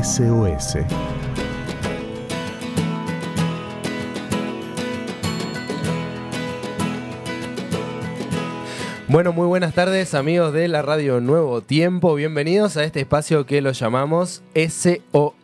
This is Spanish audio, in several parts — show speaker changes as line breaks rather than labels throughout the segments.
SOS.
Bueno, muy buenas tardes amigos de la radio Nuevo Tiempo. Bienvenidos a este espacio que lo llamamos SOS.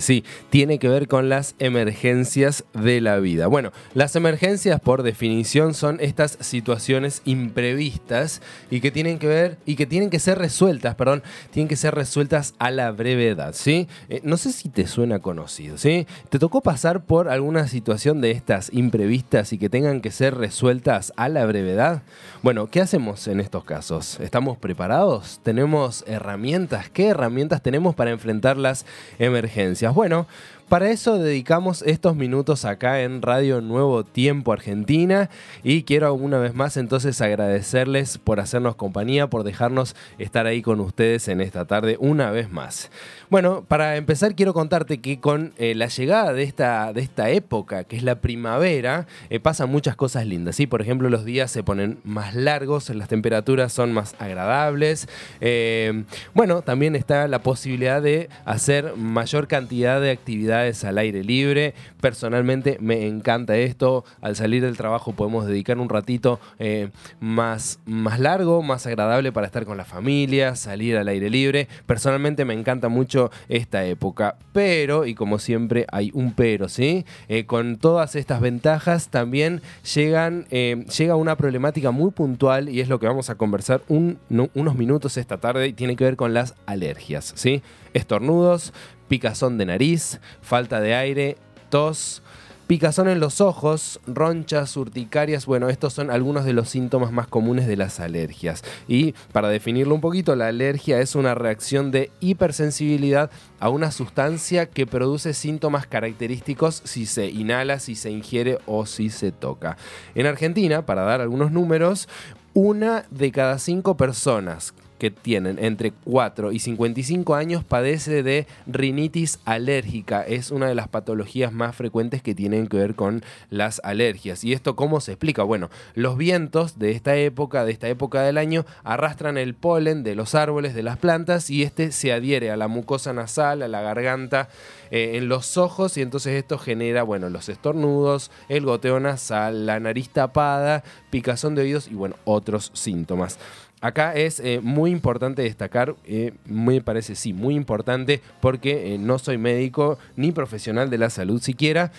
Sí, tiene que ver con las emergencias de la vida. Bueno, las emergencias por definición son estas situaciones imprevistas y que tienen que ver y que tienen que ser resueltas, perdón, tienen que ser resueltas a la brevedad, ¿sí? Eh, no sé si te suena conocido, ¿sí? ¿Te tocó pasar por alguna situación de estas imprevistas y que tengan que ser resueltas a la brevedad? Bueno, ¿qué hacemos en estos casos? ¿Estamos preparados? ¿Tenemos herramientas? ¿Qué herramientas tenemos para enfrentar las emergencias? Bueno, para eso dedicamos estos minutos acá en Radio Nuevo Tiempo Argentina y quiero una vez más entonces agradecerles por hacernos compañía, por dejarnos estar ahí con ustedes en esta tarde una vez más. Bueno, para empezar quiero contarte que con eh, la llegada de esta, de esta época, que es la primavera, eh, pasan muchas cosas lindas. ¿sí? Por ejemplo, los días se ponen más largos, las temperaturas son más agradables. Eh, bueno, también está la posibilidad de hacer mayor cantidad de actividades al aire libre. Personalmente me encanta esto. Al salir del trabajo podemos dedicar un ratito eh, más, más largo, más agradable para estar con la familia, salir al aire libre. Personalmente me encanta mucho esta época. Pero, y como siempre hay un pero, ¿sí? Eh, con todas estas ventajas también llegan, eh, llega una problemática muy puntual y es lo que vamos a conversar unos minutos esta tarde y tiene que ver con las alergias, ¿sí? Estornudos, picazón de nariz, falta de aire, tos, picazón en los ojos, ronchas, urticarias. Bueno, estos son algunos de los síntomas más comunes de las alergias. Y para definirlo un poquito, la alergia es una reacción de hipersensibilidad a una sustancia que produce síntomas característicos si se inhala, si se ingiere o si se toca. En Argentina, para dar algunos números, una de cada cinco personas que tienen entre 4 y 55 años padece de rinitis alérgica. Es una de las patologías más frecuentes que tienen que ver con las alergias. ¿Y esto cómo se explica? Bueno, los vientos de esta época, de esta época del año, arrastran el polen de los árboles, de las plantas, y este se adhiere a la mucosa nasal, a la garganta, eh, en los ojos, y entonces esto genera, bueno, los estornudos, el goteo nasal, la nariz tapada, picazón de oídos y, bueno, otros síntomas. Acá es eh, muy importante destacar, eh, me parece sí, muy importante porque eh, no soy médico ni profesional de la salud siquiera,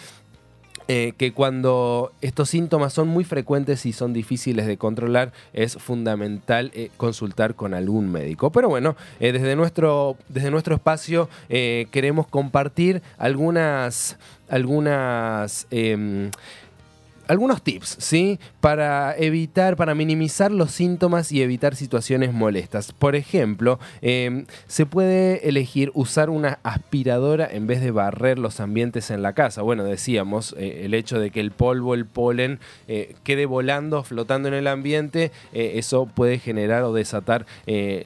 que cuando estos síntomas son muy frecuentes y son difíciles de controlar, es fundamental consultar con algún médico. Pero bueno, desde, nuestro, desde nuestro espacio queremos compartir algunas, algunas em, algunos tips, ¿sí? Para evitar, para minimizar los síntomas y evitar situaciones molestas. Por ejemplo, em, se puede elegir usar una aspiradora en vez de barrer los ambientes en la casa. Bueno, decíamos, eh, el hecho de que el polvo, el polen, eh, quede volando, flotando en el ambiente, eh, eso puede generar o desatar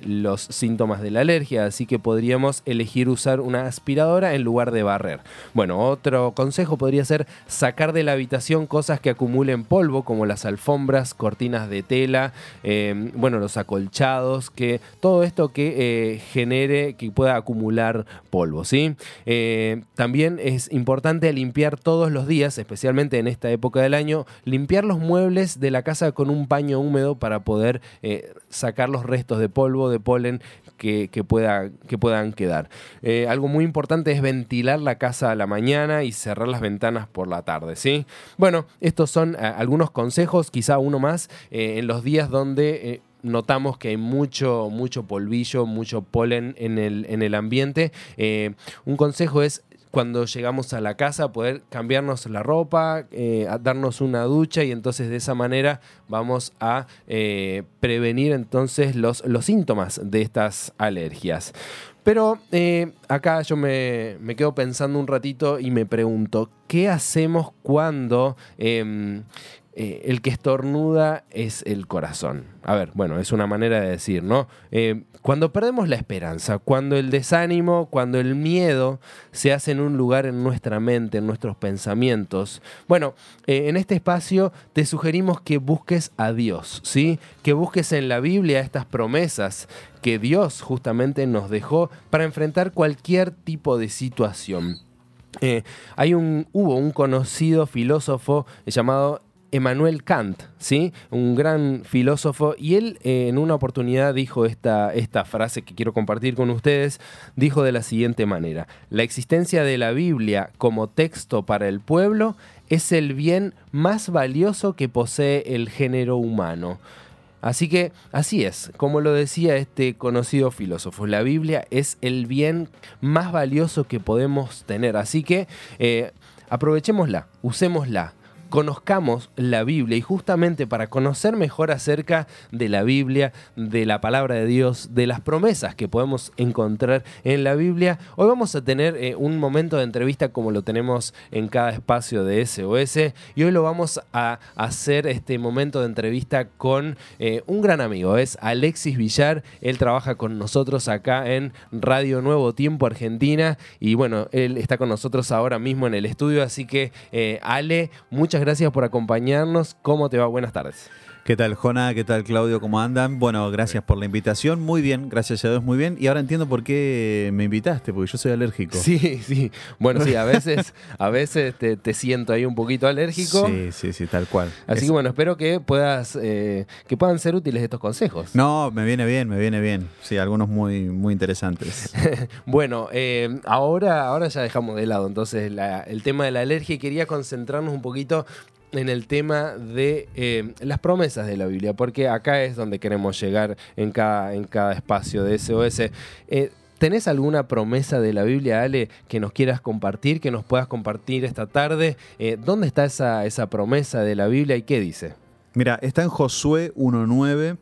los síntomas de la alergia. Así que podríamos elegir usar una aspiradora en lugar de barrer. Bueno, otro consejo podría ser sacar de la habitación cosas que acumulen polvo, como las alfombras, cortinas de tela, eh, bueno, los acolchados, que todo esto que eh, genere, que pueda acumular polvo, ¿sí? Eh, también es importante limpiar todos los días, especialmente en esta época del año, limpiar los muebles de la casa con un paño húmedo para poder sacar los restos de polvo, de polen que, pueda, que puedan quedar. algo muy importante es ventilar la casa a la mañana y cerrar las ventanas por la tarde, ¿sí? Bueno, esto estos son eh, algunos consejos, quizá uno más, eh, en los días donde eh, notamos que hay mucho, mucho polvillo, mucho polen en el, en el ambiente. un consejo es cuando llegamos a la casa poder cambiarnos la ropa, darnos una ducha y entonces de esa manera vamos a prevenir entonces los, los síntomas de estas alergias. Pero eh, acá yo me, quedo pensando un ratito y me pregunto, ¿qué hacemos cuando... Em, eh, el que estornuda es el corazón. A ver, bueno, es una manera de decir, ¿no? Eh, cuando perdemos la esperanza, cuando el desánimo, cuando el miedo se hace en un lugar en nuestra mente, en nuestros pensamientos, bueno, en este espacio te sugerimos que busques a Dios, ¿sí? Que busques en la Biblia estas promesas que Dios justamente nos dejó para enfrentar cualquier tipo de situación. hay un, hubo un conocido filósofo llamado Emmanuel Kant, ¿sí? un gran filósofo, y él eh, en una oportunidad dijo esta, esta frase que quiero compartir con ustedes, dijo de la siguiente manera, la existencia de la Biblia como texto para el pueblo es el bien más valioso que posee el género humano. Así que así es, como lo decía este conocido filósofo, la Biblia es el bien más valioso que podemos tener. Así que eh, aprovechémosla, usémosla, conozcamos la Biblia y justamente para conocer mejor acerca de la Biblia, de la palabra de Dios, de las promesas que podemos encontrar en la Biblia, hoy vamos a tener eh, un momento de entrevista como lo tenemos en cada espacio de SOS y hoy lo vamos a hacer este momento de entrevista con eh, un gran amigo, es Alexis Villar, él trabaja con nosotros acá en Radio Nuevo Tiempo Argentina y bueno, él está con nosotros ahora mismo en el estudio, así que eh, Ale, muchas gracias por acompañarnos. ¿Cómo te va? Buenas tardes.
¿Qué tal, Jona? ¿Qué tal, Claudio? ¿Cómo andan? Bueno, gracias por la invitación. Muy bien, gracias a Dios, muy bien. Y ahora entiendo por qué me invitaste, porque yo soy alérgico.
Sí, sí. Bueno, sí, a veces, a veces te, siento ahí un poquito alérgico.
Sí, sí, sí, tal cual.
Así que bueno, espero que puedas, eh, que puedan ser útiles estos consejos.
No, me viene bien, me viene bien. Sí, algunos muy, muy interesantes.
bueno, eh, ahora, ahora ya dejamos de lado entonces el tema de la alergia y quería concentrarnos un poquito en el tema de eh, las promesas de la Biblia, porque acá es donde queremos llegar en cada, en cada espacio de SOS. Eh, ¿Tenés alguna promesa de la Biblia, Ale, que nos quieras compartir, que nos puedas compartir esta tarde? Eh, ¿Dónde está esa, esa promesa de la Biblia y qué dice?
Mira, está en Josué 1.9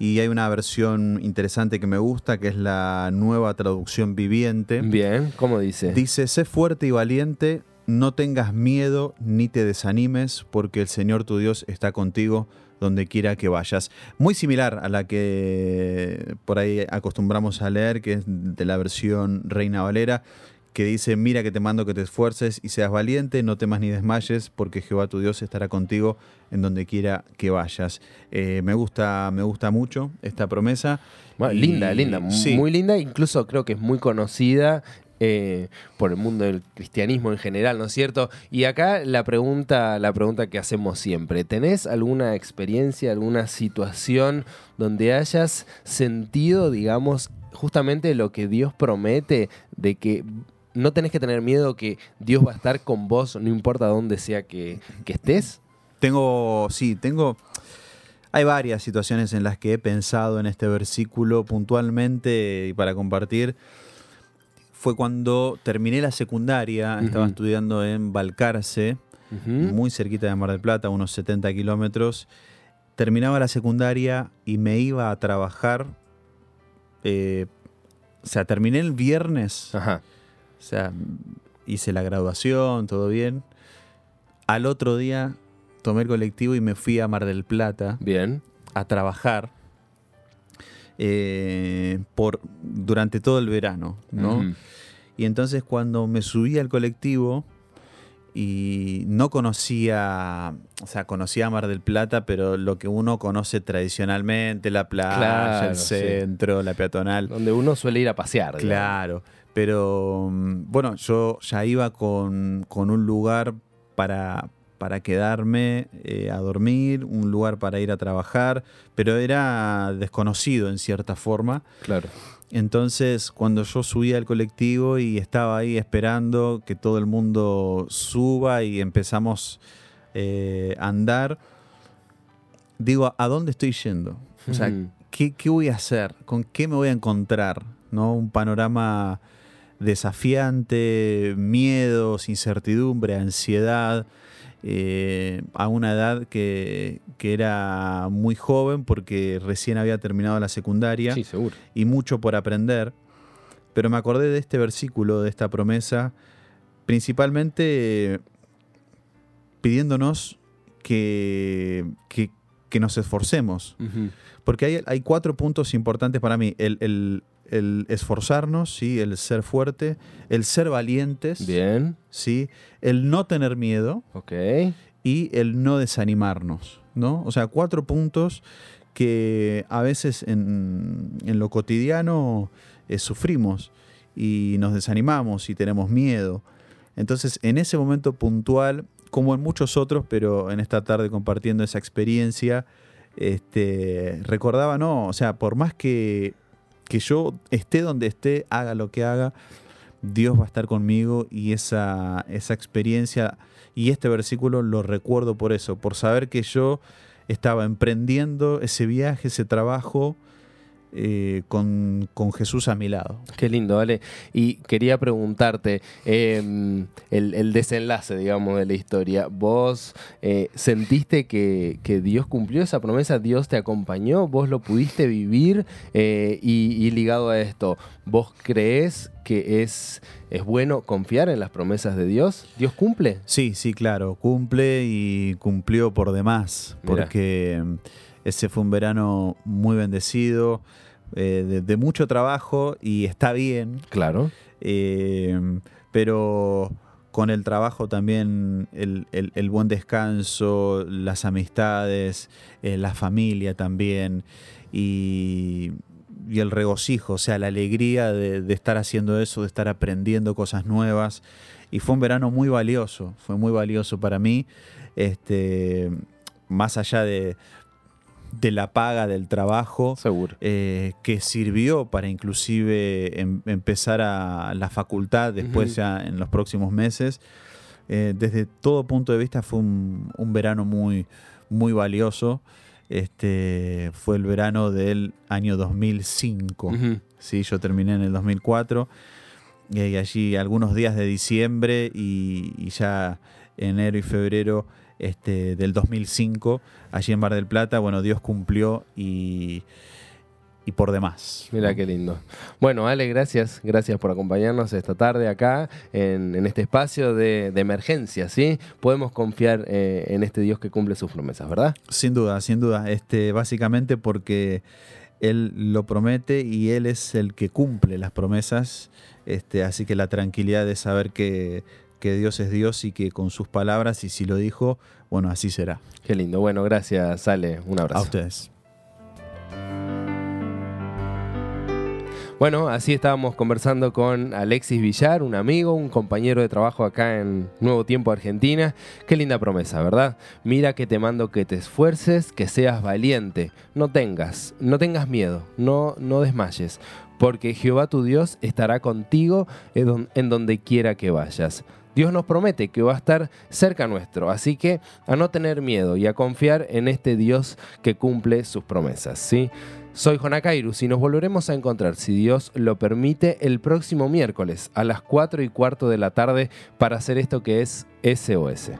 y hay una versión interesante que me gusta, que es la nueva traducción viviente.
Bien, ¿cómo dice?
Dice, sé fuerte y valiente, no tengas miedo ni te desanimes, porque el Señor tu Dios está contigo donde quiera que vayas. Muy similar a la que por ahí acostumbramos a leer, que es de la versión Reina Valera, que dice, mira que te mando que te esfuerces y seas valiente, no temas ni desmayes, porque Jehová tu Dios estará contigo en donde quiera que vayas. Eh, me, gusta, me gusta mucho esta promesa.
linda, linda, muy linda, incluso creo que es muy conocida eh, por el mundo del cristianismo en general, ¿no es cierto? Y acá la pregunta, la pregunta que hacemos siempre, ¿tenés alguna experiencia, alguna situación donde hayas sentido, digamos, justamente lo que Dios promete de que no tenés que tener miedo que Dios va a estar con vos, no importa dónde sea que, que estés?
Tengo, sí, tengo... Hay varias situaciones en las que he pensado en este versículo puntualmente y para compartir fue cuando terminé la secundaria, estaba estudiando en Balcarce, muy cerquita de Mar del Plata, unos 70 kilómetros. Terminaba la secundaria y me iba a trabajar. Eh, o sea, terminé el viernes. O sea, hice la graduación, todo bien. Al otro día tomé el colectivo y me fui a Mar del Plata.
Bien.
A trabajar. Eh, por, durante todo el verano, ¿no? Y entonces cuando me subí al colectivo y no conocía, o sea, conocía Mar del Plata, pero lo que uno conoce tradicionalmente, la playa, el centro, la peatonal.
Donde uno suele ir a pasear.
Claro, pero mm, bueno, yo ya iba con, con un lugar para, para quedarme eh, a dormir, un lugar para ir a trabajar, pero era desconocido en cierta forma.
Claro.
Entonces, cuando yo subía al colectivo y estaba ahí esperando que todo el mundo suba y empezamos eh, a andar, digo, ¿a dónde estoy yendo? O sea, ¿qué, ¿qué, voy a hacer? ¿Con qué me voy a encontrar? ¿No? Un panorama desafiante, miedos, incertidumbre, ansiedad. Eh, a una edad que, era muy joven porque recién había terminado la secundaria y mucho por aprender. Pero me acordé de este versículo, de esta promesa, principalmente pidiéndonos que, que, que nos esforcemos. Porque hay, hay, cuatro puntos importantes para mí. El, el, el, esforzarnos, ¿sí? el ser fuerte, el ser valientes,
Bien.
¿sí? el no tener miedo
Ok.
y el no desanimarnos. ¿no? O sea, cuatro puntos que a veces en, en lo cotidiano eh, sufrimos y nos desanimamos y tenemos miedo. Entonces, en ese momento puntual, como en muchos otros, pero en esta tarde compartiendo esa experiencia, este, recordaba, no, o sea, por más que, que yo esté donde esté, haga lo que haga, Dios va a estar conmigo y esa, esa experiencia y este versículo lo recuerdo por eso, por saber que yo estaba emprendiendo ese viaje, ese trabajo, eh, con, con, Jesús a mi lado.
Qué lindo, ¿vale? Y quería preguntarte eh, el, el, desenlace, digamos, de la historia. ¿Vos eh, sentiste que, que, Dios cumplió esa promesa? ¿Dios te acompañó? ¿Vos lo pudiste vivir? Eh, y, y, ligado a esto, ¿vos crees que es, es bueno confiar en las promesas de Dios? ¿Dios cumple?
Sí, sí, claro, cumple y cumplió por demás, porque... Ese fue un verano muy bendecido, eh, de, de, mucho trabajo y está bien.
Claro.
Eh, pero con el trabajo también el, el, el buen descanso, las amistades, eh, la familia también y, y, el regocijo, o sea, la alegría de, de estar haciendo eso, de estar aprendiendo cosas nuevas. Y fue un verano muy valioso, fue muy valioso para mí. Este, más allá de, de la paga del trabajo.
Seguro.
Eh, que sirvió para inclusive em, empezar a la facultad después uh -huh. ya en los próximos meses. Eh, desde todo punto de vista fue un, un verano muy, muy valioso. Este, fue el verano del año 2005. Uh -huh. ¿sí? Yo terminé en el 2004. Y allí algunos días de diciembre y, y ya enero y febrero este, del 2005, allí en Bar del Plata, bueno, Dios cumplió y, y por demás.
Mira qué lindo. Bueno, Ale, gracias, gracias por acompañarnos esta tarde acá en, en este espacio de, de, emergencia, ¿sí? Podemos confiar eh, en este Dios que cumple sus promesas, ¿verdad?
Sin duda, sin duda. Este, básicamente porque Él lo promete y Él es el que cumple las promesas. Este, así que la tranquilidad de saber que que Dios es Dios y que con sus palabras, y si lo dijo, bueno, así será.
Qué lindo. Bueno, gracias, Ale. Un abrazo.
A ustedes.
Bueno, así estábamos conversando con Alexis Villar, un amigo, un compañero de trabajo acá en Nuevo Tiempo Argentina. Qué linda promesa, ¿verdad? Mira que te mando que te esfuerces, que seas valiente, no tengas, no tengas miedo, no, no desmayes, porque Jehová tu Dios estará contigo en donde quiera que vayas. Dios nos promete que va a estar cerca nuestro, así que a no tener miedo y a confiar en este Dios que cumple sus promesas, ¿sí? Soy Jonakairus y nos volveremos a encontrar, si Dios lo permite, el próximo miércoles a las 4 y cuarto de la tarde para hacer esto que es SOS.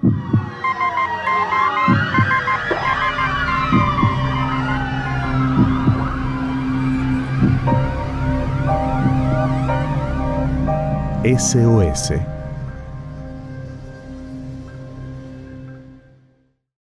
SOS